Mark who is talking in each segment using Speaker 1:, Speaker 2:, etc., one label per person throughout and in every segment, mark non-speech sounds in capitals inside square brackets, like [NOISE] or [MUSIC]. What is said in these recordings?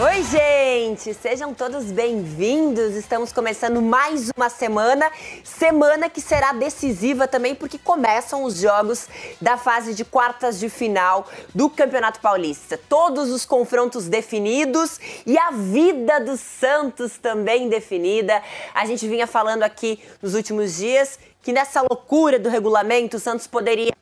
Speaker 1: Oi, gente! Sejam todos bem-vindos. Estamos começando mais uma semana, semana que será decisiva também porque começam os jogos da fase de quartas de final do Campeonato Paulista. Todos os confrontos definidos e a vida do Santos também definida. A gente vinha falando aqui nos últimos dias que nessa loucura do regulamento o Santos poderia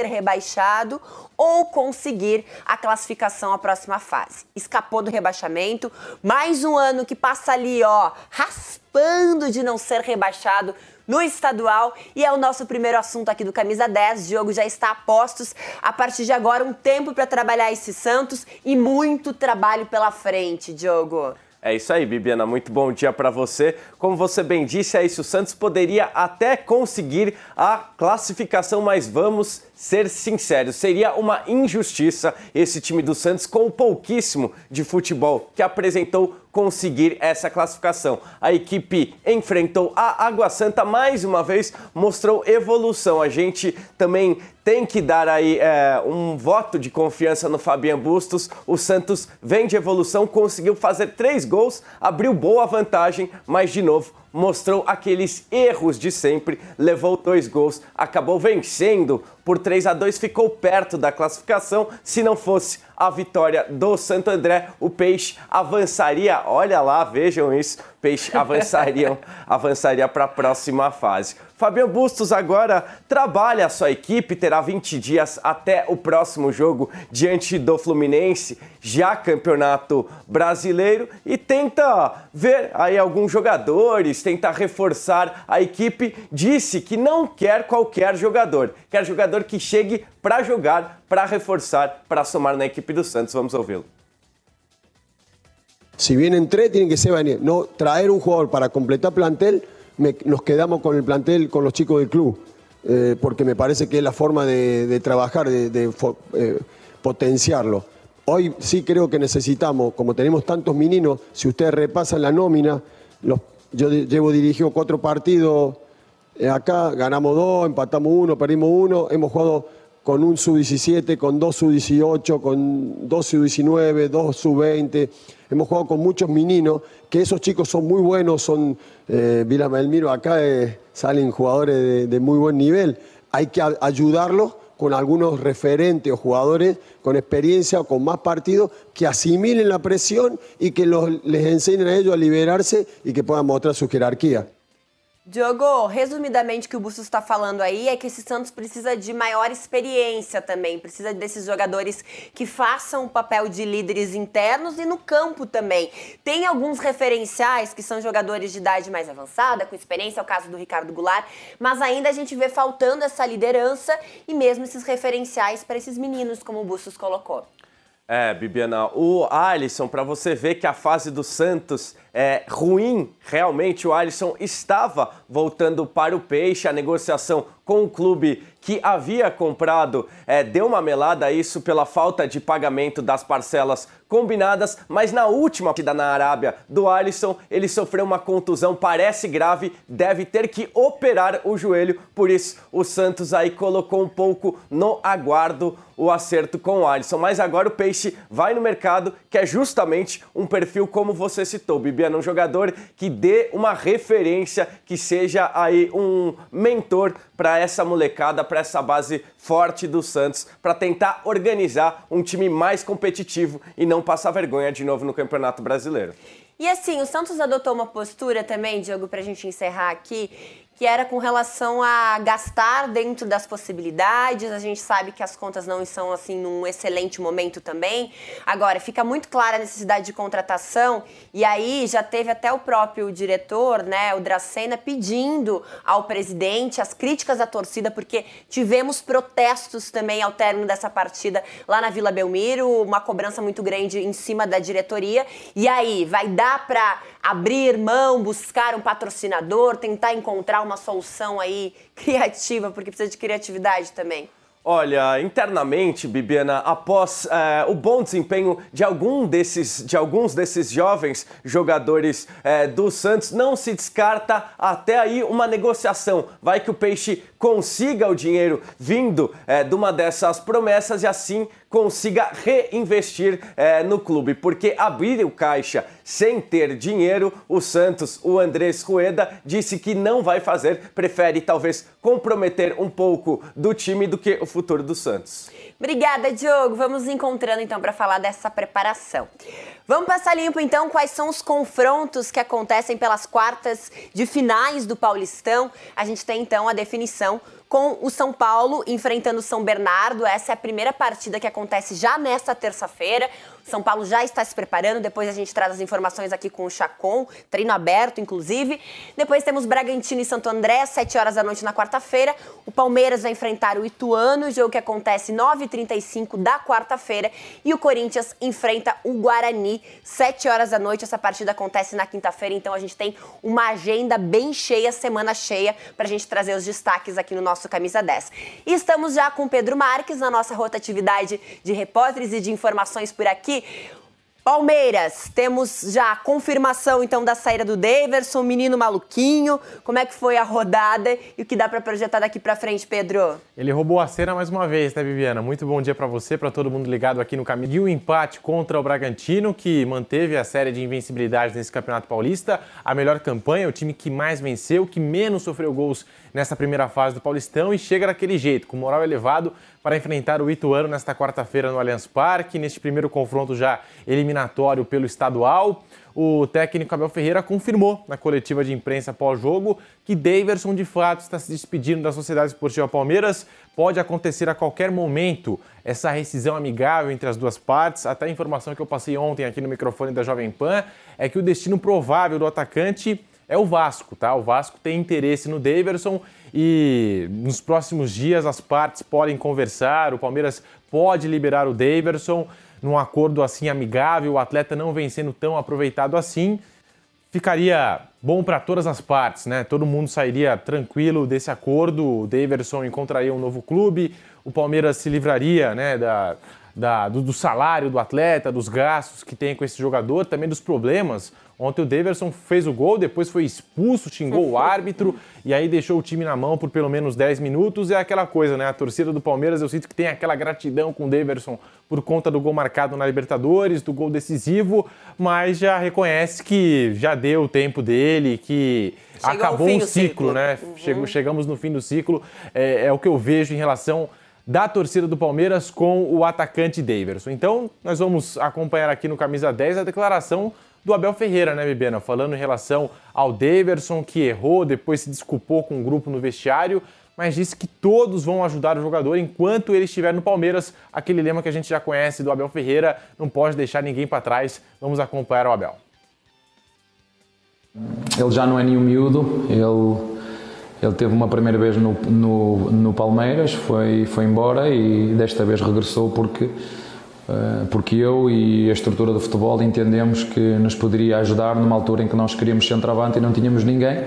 Speaker 1: ser rebaixado ou conseguir a classificação à próxima fase. Escapou do rebaixamento, mais um ano que passa ali, ó, raspando de não ser rebaixado no estadual e é o nosso primeiro assunto aqui do Camisa 10. O jogo já está a postos. A partir de agora, um tempo para trabalhar esse Santos e muito trabalho pela frente, Diogo.
Speaker 2: É isso aí, Bibiana. Muito bom dia para você. Como você bem disse, é isso. O Santos poderia até conseguir a classificação, mas vamos ser sinceros, seria uma injustiça esse time do Santos com o pouquíssimo de futebol que apresentou conseguir essa classificação. A equipe enfrentou a Água Santa mais uma vez, mostrou evolução. A gente também tem que dar aí é, um voto de confiança no Fabian Bustos. O Santos vem de evolução, conseguiu fazer três gols, abriu boa vantagem, mas de novo mostrou aqueles erros de sempre, levou dois gols, acabou vencendo por 3 a 2, ficou perto da classificação. Se não fosse a vitória do Santo André, o Peixe avançaria. Olha lá, vejam isso, Peixe [LAUGHS] avançariam, avançaria para a próxima fase. Fabio Bustos agora trabalha a sua equipe, terá 20 dias até o próximo jogo diante do Fluminense, já campeonato brasileiro, e tenta ver aí alguns jogadores, tenta reforçar a equipe. Disse que não quer qualquer jogador, quer jogador que chegue para jogar, para reforçar, para somar na equipe do Santos. Vamos.
Speaker 3: Si vienen tres, tienen que ser no traer un jugador para completar plantel nos quedamos con el plantel, con los chicos del club, eh, porque me parece que es la forma de, trabajar, de, eh, potenciarlo. Hoy sí creo que necesitamos, como tenemos tantos meninos, si ustedes repasan la nómina, yo llevo dirigido cuatro partidos acá, ganamos dos, empatamos uno, perdimos uno, hemos jugado con un sub-17, con dos sub-18, con dos sub-19, dos sub-20. Hemos jugado con muchos meninos, que esos chicos son muy buenos, son, eh, Melmiro, acá eh, salen jugadores de, muy buen nivel. Hay que ayudarlos con algunos referentes o jugadores con experiencia o con más partidos que asimilen la presión y que les enseñen a ellos a liberarse y que puedan mostrar su jerarquía.
Speaker 1: Diogo, resumidamente o que o Bustos está falando aí é que esse Santos precisa de maior experiência também, precisa desses jogadores que façam o papel de líderes internos e no campo também. Tem alguns referenciais que são jogadores de idade mais avançada, com experiência, é o caso do Ricardo Goulart, mas ainda a gente vê faltando essa liderança e mesmo esses referenciais para esses meninos, como o Bustos colocou.
Speaker 2: É, Bibiana, o Alisson, para você ver que a fase do Santos é ruim, realmente o Alisson estava voltando para o Peixe, a negociação com o clube que havia comprado é, deu uma melada isso pela falta de pagamento das parcelas combinadas, mas na última partida na Arábia do Alisson, ele sofreu uma contusão, parece grave, deve ter que operar o joelho, por isso o Santos aí colocou um pouco no aguardo o acerto com o Alisson. Mas agora o Peixe vai no mercado, que é justamente um perfil como você citou, Bibiana, um jogador que dê uma referência, que seja aí um mentor para essa molecada, para essa base forte do Santos, para tentar organizar um time mais competitivo e não passar vergonha de novo no Campeonato Brasileiro.
Speaker 1: E assim, o Santos adotou uma postura também, Diogo, para a gente encerrar aqui, que era com relação a gastar dentro das possibilidades. A gente sabe que as contas não estão assim num excelente momento também. Agora, fica muito clara a necessidade de contratação e aí já teve até o próprio diretor, né, o Dracena, pedindo ao presidente as críticas da torcida, porque tivemos protestos também ao término dessa partida lá na Vila Belmiro, uma cobrança muito grande em cima da diretoria. E aí, vai dar para abrir mão, buscar um patrocinador, tentar encontrar uma solução aí [LAUGHS] criativa, porque precisa de criatividade também?
Speaker 2: Olha, internamente, Bibiana, após é, o bom desempenho de, algum desses, de alguns desses jovens jogadores é, do Santos, não se descarta até aí uma negociação. Vai que o Peixe consiga o dinheiro vindo é, de uma dessas promessas e assim consiga reinvestir é, no clube, porque abrir o caixa sem ter dinheiro, o Santos, o Andrés Rueda, disse que não vai fazer, prefere talvez comprometer um pouco do time do que o futuro do Santos.
Speaker 1: Obrigada, Diogo. Vamos encontrando então para falar dessa preparação. Vamos passar limpo então quais são os confrontos que acontecem pelas quartas de finais do Paulistão. A gente tem então a definição com o São Paulo enfrentando o São Bernardo. Essa é a primeira partida que acontece já nesta terça-feira. São Paulo já está se preparando, depois a gente traz as informações aqui com o Chacon, treino aberto, inclusive. Depois temos Bragantino e Santo André, 7 horas da noite na quarta-feira. O Palmeiras vai enfrentar o Ituano, jogo que acontece 9h35 da quarta-feira. E o Corinthians enfrenta o Guarani, 7 horas da noite. Essa partida acontece na quinta-feira, então a gente tem uma agenda bem cheia, semana cheia, para a gente trazer os destaques aqui no nosso Camisa 10. E estamos já com Pedro Marques na nossa rotatividade de repórteres e de informações por aqui aqui. Palmeiras, temos já a confirmação então da saída do Daverson, menino maluquinho. Como é que foi a rodada e o que dá para projetar daqui para frente, Pedro?
Speaker 4: Ele roubou a cena mais uma vez, né, Viviana? Muito bom dia para você, para todo mundo ligado aqui no caminho. E o empate contra o Bragantino, que manteve a série de invencibilidade nesse Campeonato Paulista, a melhor campanha, o time que mais venceu, que menos sofreu gols nessa primeira fase do Paulistão e chega daquele jeito, com moral elevado para enfrentar o Ituano nesta quarta-feira no Allianz Parque, neste primeiro confronto já eliminatório pelo estadual. O técnico Abel Ferreira confirmou na coletiva de imprensa pós-jogo que Daverson de fato está se despedindo da Sociedade Esportiva Palmeiras. Pode acontecer a qualquer momento essa rescisão amigável entre as duas partes. Até a informação que eu passei ontem aqui no microfone da Jovem Pan é que o destino provável do atacante é o Vasco, tá? O Vasco tem interesse no Daverson e nos próximos dias as partes podem conversar, o Palmeiras pode liberar o Daverson num acordo assim amigável, o atleta não vem sendo tão aproveitado assim. Ficaria bom para todas as partes, né? Todo mundo sairia tranquilo desse acordo, o Daverson encontraria um novo clube, o Palmeiras se livraria, né, da, da, do, do, salário do atleta, dos gastos que tem com esse jogador, também dos problemas. Ontem o Deverson fez o gol, depois foi expulso, xingou o árbitro e aí deixou o time na mão por pelo menos 10 minutos. É aquela coisa, né? A torcida do Palmeiras, eu sinto que tem aquela gratidão com o Deverson por conta do gol marcado na Libertadores, do gol decisivo, mas já reconhece que já deu o tempo dele, que Chegou acabou um ciclo, ciclo, né? Uhum. Chegamos no fim do ciclo. É, é o que eu vejo em relação da torcida do Palmeiras com o atacante Daverson. Então, nós vamos acompanhar aqui no Camisa 10 a declaração do Abel Ferreira, né, Bibena? Falando em relação ao Daverson, que errou, depois se desculpou com o grupo no vestiário, mas disse que todos vão ajudar o jogador enquanto ele estiver no Palmeiras. Aquele lema que a gente já conhece do Abel Ferreira, não pode deixar ninguém para trás. Vamos acompanhar o Abel.
Speaker 5: Ele já não é nenhum miúdo, ele ele teve uma primeira vez no, no, no, Palmeiras, foi, foi embora e desta vez regressou porque, uh, porque eu e a estrutura do futebol entendemos que nos poderia ajudar numa altura em que nós queríamos centroavante e não tínhamos ninguém.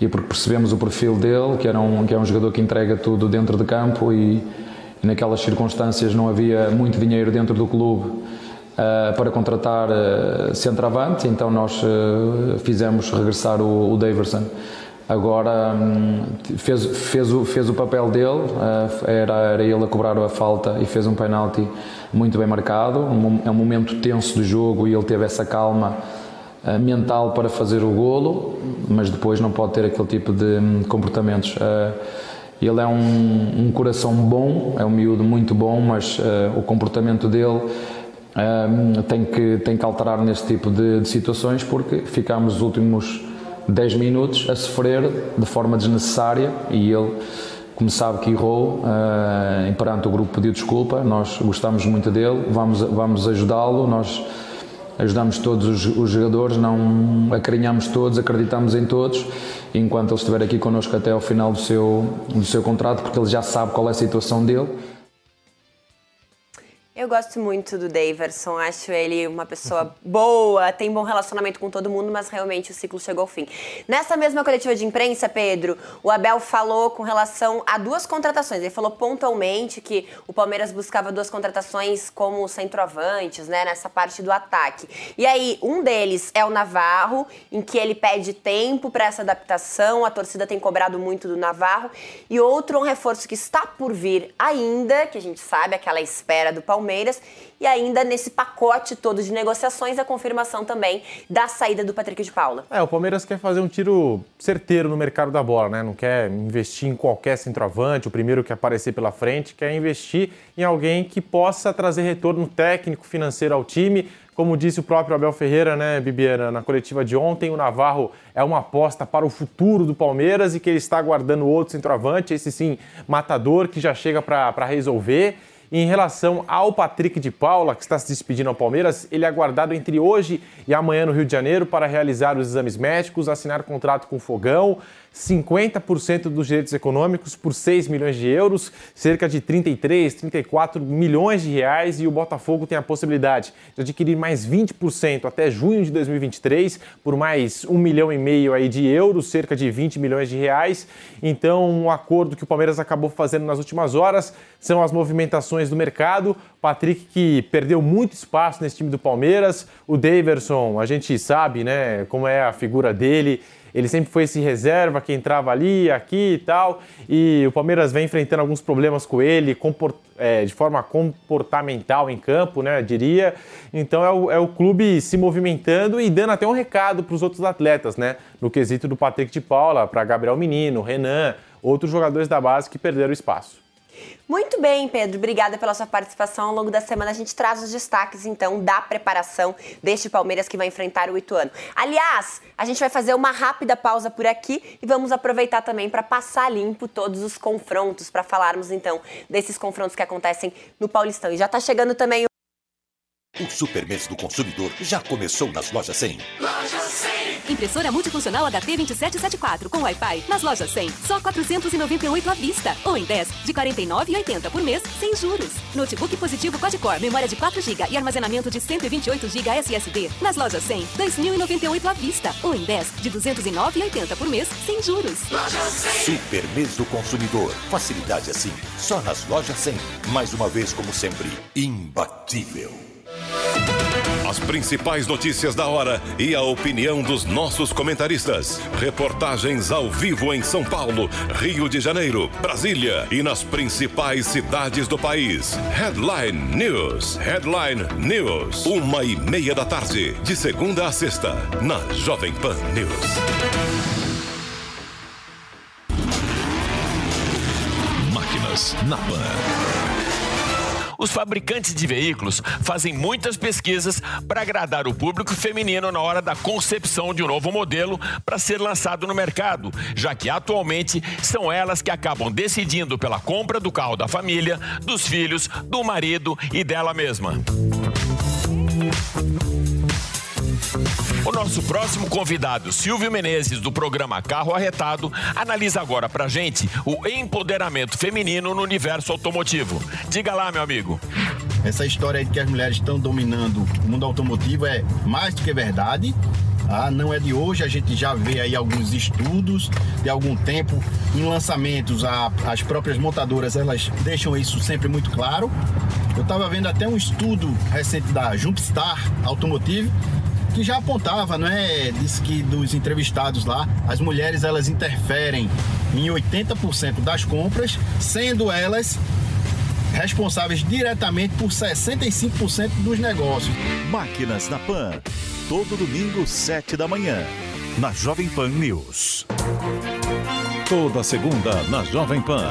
Speaker 5: E porque percebemos o perfil dele, que, era um, que é um jogador que entrega tudo dentro de campo e, e naquelas circunstâncias não havia muito dinheiro dentro do clube uh, para contratar uh, centroavante, então nós fizemos regressar o, o Daverson Agora hum, fez, fez, o, fez o papel dele, eh, era, era ele a cobrar a falta e fez um penalti muito bem marcado. É um momento tenso do jogo e ele teve essa calma eh, mental para fazer o golo, mas depois não pode ter aquele tipo de hum, comportamentos. Eh, ele é um, um coração bom, é um miúdo muito bom, mas o comportamento dele tem, que, tem que alterar nesse tipo de, de situações porque ficámos os últimos 10 minutos a sofrer de forma desnecessária e ele, como sabe que errou, uh, perante o grupo pediu desculpa, nós gostamos muito dele, vamos, vamos ajudá-lo, nós ajudamos todos os, os, jogadores, não acarinhamos todos, acreditamos em todos, enquanto ele estiver aqui connosco até ao final do seu, do seu contrato, porque ele já sabe qual é a situação dele
Speaker 1: eu gosto muito do Daverson, acho ele uma pessoa [LAUGHS] boa, tem bom relacionamento com todo mundo, mas realmente o ciclo chegou ao fim. Nessa mesma coletiva de imprensa, Pedro, o Abel falou com relação a duas contratações. Ele falou pontualmente que o Palmeiras buscava duas contratações como centroavantes, né, nessa parte do ataque. E aí, um deles é o Navarro, em que ele pede tempo para essa adaptação, a torcida tem cobrado muito do Navarro, e outro um reforço que está por vir ainda, que a gente sabe, aquela espera do Palmeiras Palmeiras e ainda nesse pacote todo de negociações a confirmação também da saída do Patrick de Paula.
Speaker 4: É, o Palmeiras quer fazer um tiro certeiro no mercado da bola, né? Não quer investir em qualquer centroavante, o primeiro que aparecer pela frente, quer investir em alguém que possa trazer retorno técnico, financeiro ao time. Como disse o próprio Abel Ferreira, né, Bibiana, na coletiva de ontem, o Navarro é uma aposta para o futuro do Palmeiras e que ele está aguardando outro centroavante, esse sim, matador, que já chega para resolver. Em relação ao Patrick de Paula, que está se despedindo ao Palmeiras, ele é aguardado entre hoje e amanhã no Rio de Janeiro para realizar os exames médicos, assinar contrato com o Fogão, 50% dos direitos econômicos por 6 milhões de euros, cerca de 33, 34 milhões de reais, e o Botafogo tem a possibilidade de adquirir mais 20% até junho de 2023 por mais 1 milhão e meio aí de euros, cerca de 20 milhões de reais. Então, um acordo que o Palmeiras acabou fazendo nas últimas horas são as movimentações do mercado. Patrick que perdeu muito espaço nesse time do Palmeiras, o Daverson, a gente sabe, né, como é a figura dele ele sempre foi esse reserva que entrava ali, aqui e tal. E o Palmeiras vem enfrentando alguns problemas com ele, comport, é, de forma comportamental em campo, né? Diria. Então é o, é o clube se movimentando e dando até um recado para os outros atletas, né? No quesito do Patrick de Paula, para Gabriel Menino, Renan, outros jogadores da base que perderam espaço.
Speaker 1: Muito bem, Pedro. Obrigada pela sua participação. Ao longo da semana a gente traz os destaques, então, da preparação deste Palmeiras que vai enfrentar o Ituano. Aliás, a gente vai fazer uma rápida pausa por aqui e vamos aproveitar também para passar limpo todos os confrontos, para falarmos, então, desses confrontos que acontecem no Paulistão. E já está chegando também o
Speaker 6: o Super Mês do Consumidor já começou nas lojas 100. Loja
Speaker 7: 100. Impressora multifuncional HP 2774 com Wi-Fi nas lojas 100. Só 498 à vista. Ou em 10 de 49,80 por mês sem juros. Notebook positivo quad-core, memória de 4 GB e armazenamento de 128 GB SSD. Nas lojas 100, 2.098 à vista. Ou em 10 de 209,80 por mês sem juros.
Speaker 6: Loja 100. Super Mês do Consumidor. Facilidade assim. Só nas lojas 100. Mais uma vez, como sempre, imbatível. As principais notícias da hora e a opinião dos nossos comentaristas. Reportagens ao vivo em São Paulo, Rio de Janeiro, Brasília e nas principais cidades do país. Headline News. Headline News. Uma e meia da tarde, de segunda a sexta, na Jovem Pan News. Máquinas na Pan.
Speaker 8: Os fabricantes de veículos fazem muitas pesquisas para agradar o público feminino na hora da concepção de um novo modelo para ser lançado no mercado, já que atualmente são elas que acabam decidindo pela compra do carro da família, dos filhos, do marido e dela mesma. O nosso próximo convidado, Silvio Menezes, do programa Carro Arretado, analisa agora pra gente o empoderamento feminino no universo automotivo. Diga lá, meu amigo.
Speaker 9: Essa história de que as mulheres estão dominando o mundo automotivo é mais do que verdade. Ah, não é de hoje, a gente já vê aí alguns estudos de algum tempo em lançamentos, a, as próprias montadoras elas deixam isso sempre muito claro. Eu estava vendo até um estudo recente da Jumpstar Automotive que já apontava, não é? Diz que dos entrevistados lá, as mulheres elas interferem em 80% das compras, sendo elas responsáveis diretamente por 65% dos negócios.
Speaker 6: Máquinas na Pan, todo domingo, 7 da manhã, na Jovem Pan News. Toda segunda, na Jovem Pan.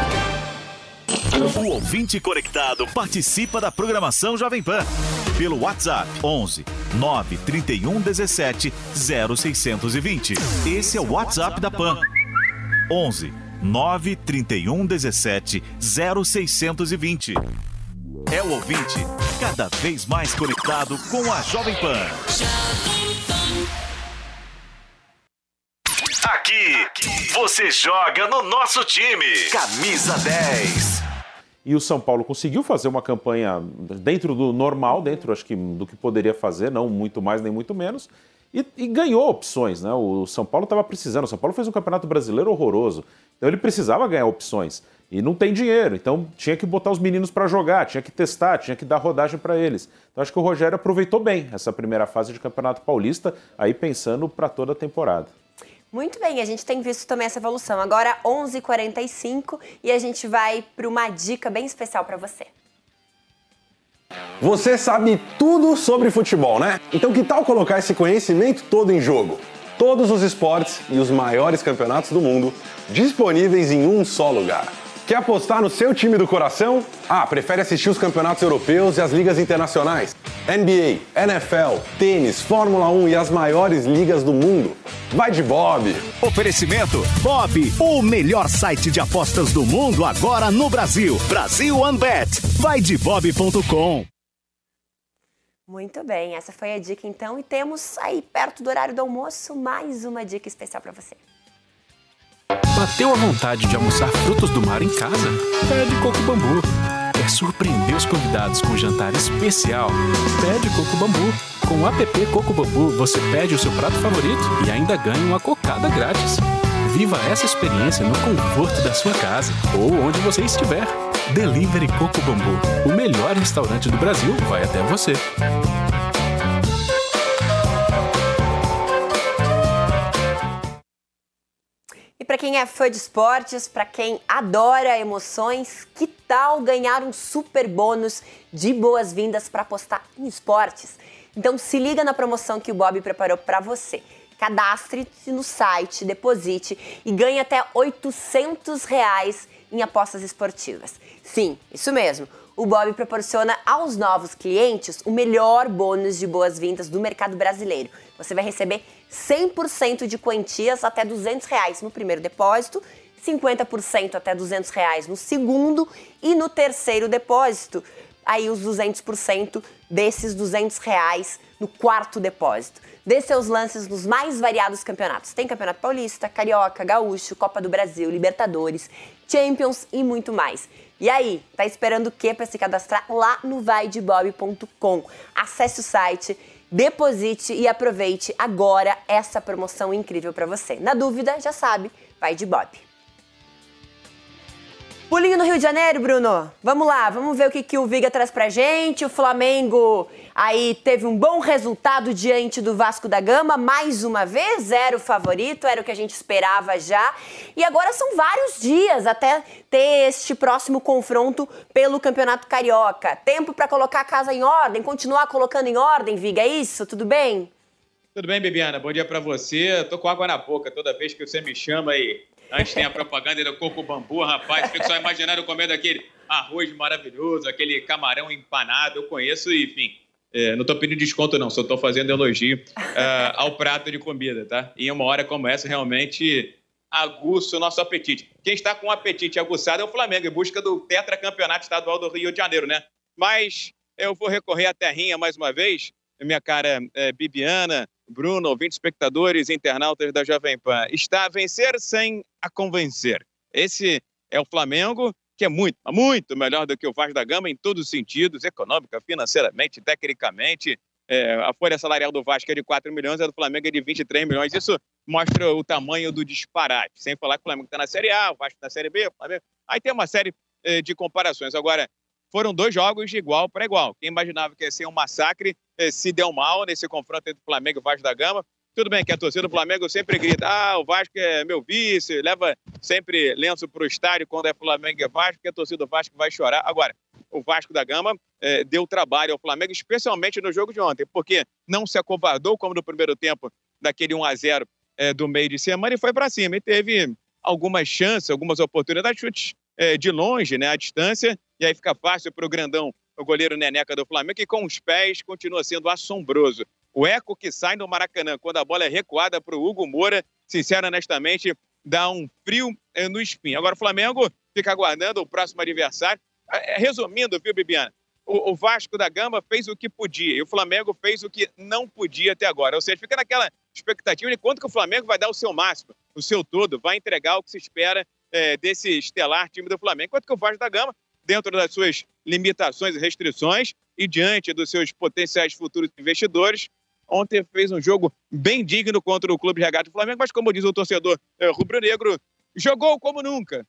Speaker 10: O ouvinte conectado participa da programação Jovem Pan pelo WhatsApp 11 931 17 0620. Esse é o WhatsApp da Pan. 11 931 17 0620. É o ouvinte cada vez mais conectado com a Jovem Pan. Aqui, você joga no nosso time. Camisa 10.
Speaker 11: E o São Paulo conseguiu fazer uma campanha dentro do normal, dentro acho que do que poderia fazer, não muito mais nem muito menos, e, e ganhou opções, né? O São Paulo estava precisando. O São Paulo fez um campeonato brasileiro horroroso, então ele precisava ganhar opções e não tem dinheiro, então tinha que botar os meninos para jogar, tinha que testar, tinha que dar rodagem para eles. Então acho que o Rogério aproveitou bem essa primeira fase de Campeonato Paulista, aí pensando para toda a temporada.
Speaker 1: Muito bem, a gente tem visto também essa evolução. Agora 11h45 e a gente vai para uma dica bem especial para você.
Speaker 12: Você sabe tudo sobre futebol, né? Então que tal colocar esse conhecimento todo em jogo? Todos os esportes e os maiores campeonatos do mundo disponíveis em um só lugar. Quer apostar no seu time do coração? Ah, prefere assistir os campeonatos europeus e as ligas internacionais? NBA, NFL, tênis, Fórmula 1 e as maiores ligas do mundo? Vai de Bob!
Speaker 10: Oferecimento Bob, o melhor site de apostas do mundo agora no Brasil. Brasil OneBet. Vai de bob.com.
Speaker 1: Muito bem, essa foi a dica então e temos aí perto do horário do almoço mais uma dica especial para você.
Speaker 13: Bateu a vontade de almoçar frutos do mar em casa? Pede Coco Bambu. Surpreender os convidados com um jantar especial? Pede Coco Bambu. Com o app Coco Bambu, você pede o seu prato favorito e ainda ganha uma cocada grátis. Viva essa experiência no conforto da sua casa ou onde você estiver. Delivery Coco Bambu. O melhor restaurante do Brasil vai até você.
Speaker 1: Quem é fã de esportes, para quem adora emoções, que tal ganhar um super bônus de boas-vindas para apostar em esportes? Então se liga na promoção que o Bob preparou para você. Cadastre-se no site, deposite e ganhe até 800 reais em apostas esportivas. Sim, isso mesmo. O Bob proporciona aos novos clientes o melhor bônus de boas-vindas do mercado brasileiro. Você vai receber 100% de quantias até 200 reais no primeiro depósito, 50% até 200 reais no segundo e no terceiro depósito, aí os 200% desses 200 reais no quarto depósito. Dê seus lances nos mais variados campeonatos. Tem Campeonato Paulista, Carioca, Gaúcho, Copa do Brasil, Libertadores, Champions e muito mais. E aí, tá esperando o que para se cadastrar lá no vaidebob.com? Acesse o site, deposite e aproveite agora essa promoção incrível para você. Na dúvida, já sabe, vai de Bob. Pulinho no Rio de Janeiro, Bruno. Vamos lá, vamos ver o que, que o Viga traz pra gente. O Flamengo aí teve um bom resultado diante do Vasco da Gama, mais uma vez, era o favorito, era o que a gente esperava já. E agora são vários dias até ter este próximo confronto pelo Campeonato Carioca. Tempo para colocar a casa em ordem, continuar colocando em ordem, Viga, é isso? Tudo bem?
Speaker 14: Tudo bem, Bibiana? Bom dia para você. Tô com água na boca toda vez que você me chama aí. Antes tem a propaganda do coco bambu, rapaz. Fico só imaginando comendo aquele arroz maravilhoso, aquele camarão empanado. Eu conheço, enfim. É, não estou pedindo desconto, não, só estou fazendo elogio uh, ao prato de comida, tá? E uma hora como essa, realmente aguça o nosso apetite. Quem está com o apetite aguçado é o Flamengo, em busca do tetracampeonato estadual do Rio de Janeiro, né? Mas eu vou recorrer à terrinha mais uma vez, minha cara é, Bibiana, Bruno, ouvintes, espectadores, internautas da Jovem Pan, está a vencer sem a convencer. Esse é o Flamengo, que é muito, muito melhor do que o Vasco da Gama em todos os sentidos, econômica, financeiramente, tecnicamente. É, a folha salarial do Vasco é de 4 milhões, a do Flamengo é de 23 milhões. Isso mostra o tamanho do disparate. Sem falar que o Flamengo está na Série A, o Vasco na Série B. Aí tem uma série é, de comparações. Agora, foram dois jogos de igual para igual. Quem imaginava que ia ser um massacre eh, se deu mal nesse confronto entre o Flamengo e o Vasco da Gama. Tudo bem que a torcida do Flamengo sempre grita: ah, o Vasco é meu vice, leva sempre lenço para o estádio quando é Flamengo e Vasco, que a torcida do Vasco vai chorar. Agora, o Vasco da Gama eh, deu trabalho ao Flamengo, especialmente no jogo de ontem, porque não se acovardou como no primeiro tempo daquele 1 a 0 eh, do meio de semana e foi para cima. E teve algumas chances, algumas oportunidades, chutes eh, de longe, né, à distância, e aí fica fácil para o grandão, o goleiro Neneca do Flamengo, que com os pés continua sendo assombroso. O eco que sai no Maracanã quando a bola é recuada para o Hugo Moura, sincero, honestamente, dá um frio eh, no espinho. Agora o Flamengo fica aguardando o próximo adversário. Eh, resumindo, viu, Bibiana? O, Vasco da Gama fez o que podia e o Flamengo fez o que não podia até agora. Ou seja, fica naquela expectativa de quanto que o Flamengo vai dar o seu máximo, o seu todo, vai entregar o que se espera é, desse estelar time do Flamengo. Enquanto que o Vasco da Gama, dentro das suas limitações e restrições e diante dos seus potenciais futuros investidores, ontem fez um jogo bem digno contra o Clube de Regata do Flamengo, mas como diz o torcedor é, rubro-negro, jogou como nunca,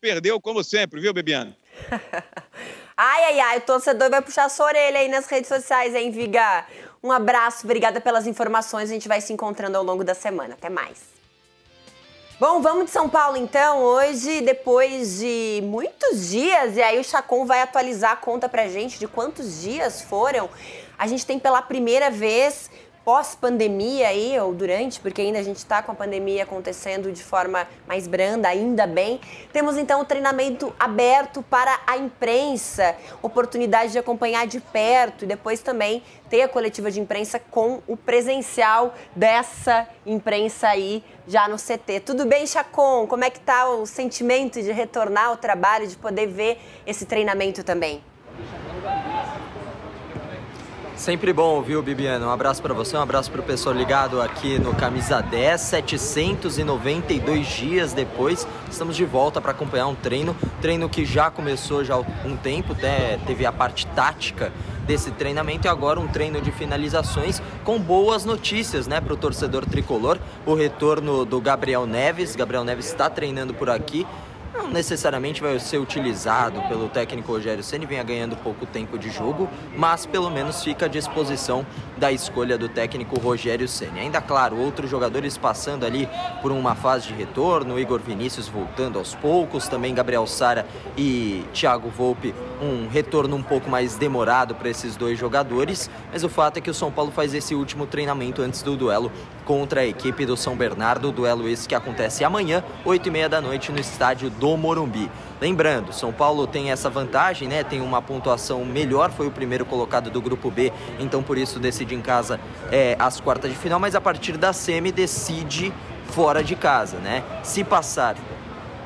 Speaker 14: perdeu como sempre, viu, Bebiano? [LAUGHS]
Speaker 1: ai, ai, ai, o torcedor vai puxar sua orelha aí nas redes sociais, hein, Viga? Um abraço, obrigada pelas informações, a gente vai se encontrando ao longo da semana. Até mais. Bom, vamos de São Paulo então. Hoje, depois de muitos dias, e aí o Chacon vai atualizar a conta pra gente de quantos dias foram. A gente tem pela primeira vez pós-pandemia aí, ou durante, porque ainda a gente está com a pandemia acontecendo de forma mais branda, ainda bem. Temos então o treinamento aberto para a imprensa, oportunidade de acompanhar de perto e depois também ter a coletiva de imprensa com o presencial dessa imprensa aí já no CT. Tudo bem, Chacon? Como é que tá o sentimento de retornar ao trabalho, de poder ver esse treinamento também?
Speaker 15: Sempre bom, viu, Bibiana? Um abraço para você, um abraço para o pessoal ligado aqui no Camisa 10. 792 dias depois, estamos de volta para acompanhar um treino. Treino que já começou já há um tempo, até teve a parte tática desse treinamento e agora um treino de finalizações com boas notícias, né, para o torcedor tricolor. O retorno do Gabriel Neves. Gabriel Neves está treinando por aqui não necessariamente vai ser utilizado pelo técnico Rogério Ceni, venha ganhando pouco tempo de jogo, mas pelo menos fica à disposição da escolha do técnico Rogério Ceni. Ainda claro, outros jogadores passando ali por uma fase de retorno, Igor Vinícius voltando aos poucos, também Gabriel Sara e Thiago Volpe, um retorno um pouco mais demorado para esses dois jogadores, mas o fato é que o São Paulo faz esse último treinamento antes do duelo contra a equipe do São Bernardo, duelo esse que acontece amanhã, 8 e meia da noite no estádio do Morumbi. Lembrando, São Paulo tem essa vantagem, né? Tem uma pontuação melhor, foi o primeiro colocado do grupo B, então por isso decide em casa é, as quartas de final, mas a partir da semi decide fora de casa, né? Se passar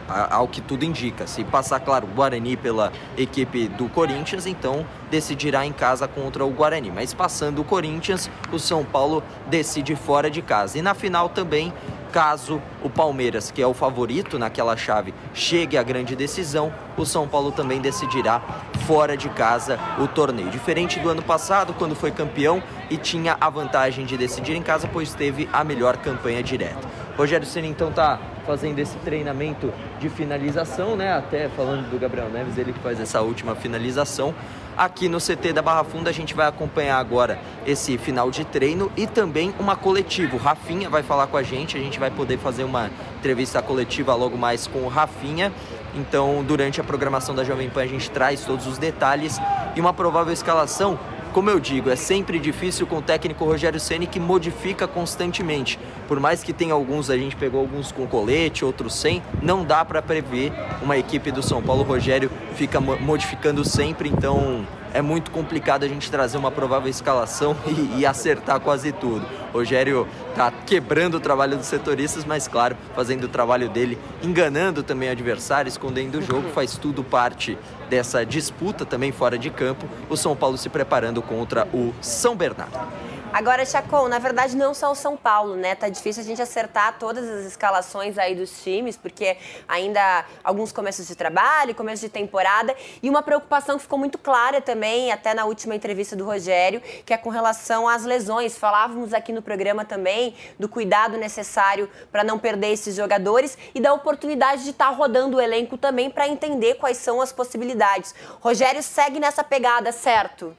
Speaker 15: ao que tudo indica. Se passar, claro, o Guarani pela equipe do Corinthians, então decidirá em casa contra o Guarani. Mas passando o Corinthians, o São Paulo decide fora de casa. E na final também, caso o Palmeiras, que é o favorito naquela chave, chegue à grande decisão, o São Paulo também decidirá fora de casa o torneio. Diferente do ano passado, quando foi campeão e tinha a vantagem de decidir em casa, pois teve a melhor campanha direta. Rogério Senna então está fazendo esse treinamento de finalização, né? Até falando do Gabriel Neves, ele que faz essa última finalização. Aqui no CT da Barra Funda a gente vai acompanhar agora esse final de treino e também uma coletiva. O Rafinha vai falar com a gente, a gente vai poder fazer uma entrevista coletiva logo mais com o Rafinha. Então, durante a programação da Jovem Pan, a gente traz todos os detalhes e uma provável escalação como eu digo, é sempre difícil com o técnico Rogério Ceni que modifica constantemente. Por mais que tenha alguns, a gente pegou alguns com colete, outros sem, não dá para prever uma equipe do São Paulo. O Rogério fica modificando sempre, então é muito complicado a gente trazer uma provável escalação [LAUGHS] e, e acertar quase tudo. O Rogério tá quebrando o trabalho dos setoristas, mas claro, fazendo o trabalho dele, enganando também o adversário, escondendo o jogo, faz tudo parte dessa disputa também fora de campo. O São Paulo se preparando contra o São Bernardo.
Speaker 1: Agora, Chacon, na verdade não só o São Paulo, né? Tá difícil a gente acertar todas as escalações aí dos times, porque ainda alguns começos de trabalho, começo de temporada, e uma preocupação que ficou muito clara também, até na última entrevista do Rogério, que é com relação às lesões. Falávamos aqui no programa também do cuidado necessário para não perder esses jogadores e da oportunidade de estar tá rodando o elenco também para entender quais são as possibilidades. Rogério segue nessa pegada, certo?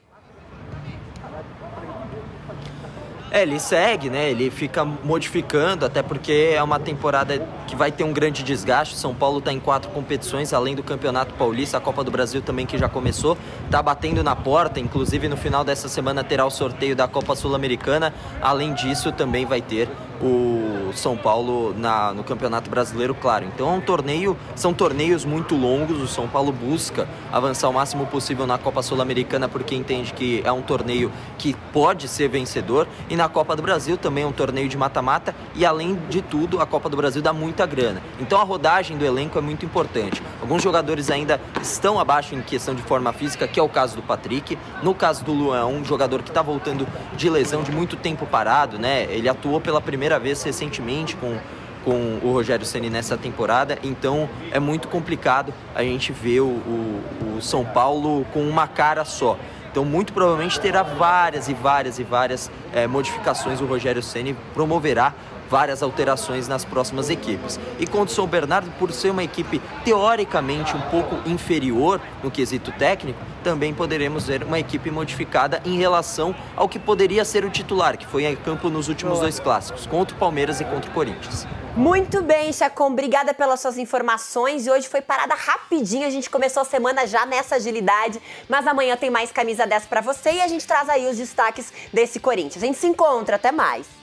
Speaker 15: É, ele segue, né? Ele fica modificando, até porque é uma temporada que vai ter um grande desgaste. São Paulo está em quatro competições, além do Campeonato Paulista, a Copa do Brasil também que já começou, está batendo na porta. Inclusive no final dessa semana terá o sorteio da Copa Sul-Americana. Além disso, também vai ter o São Paulo na, no Campeonato Brasileiro, claro. Então é um torneio, são torneios muito longos. O São Paulo busca avançar o máximo possível na Copa Sul-Americana porque entende que é um torneio que pode ser vencedor e na Copa do Brasil também é um torneio de mata-mata e além de tudo a Copa do Brasil dá muita grana. Então a rodagem do elenco é muito importante. Alguns jogadores ainda estão abaixo em questão de forma física, que é o caso do Patrick. No caso do Luan, um jogador que está voltando de lesão de muito tempo parado, né? Ele atuou pela primeira primeira vez recentemente com, com o Rogério Ceni nessa temporada, então é muito complicado a gente ver o, o, o São Paulo com uma cara só. Então, muito provavelmente terá várias e várias e várias é, modificações. O Rogério Ceni promoverá várias alterações nas próximas equipes. E contra o São Bernardo, por ser uma equipe teoricamente um pouco inferior no quesito técnico, também poderemos ver uma equipe modificada em relação ao que poderia ser o titular, que foi em campo nos últimos dois clássicos, contra o Palmeiras e contra o Corinthians.
Speaker 1: Muito bem, Chacon. Obrigada pelas suas informações. E hoje foi parada rapidinho. A gente começou a semana já nessa agilidade. Mas amanhã tem mais camisa dessa para você e a gente traz aí os destaques desse Corinthians. A gente se encontra. Até mais.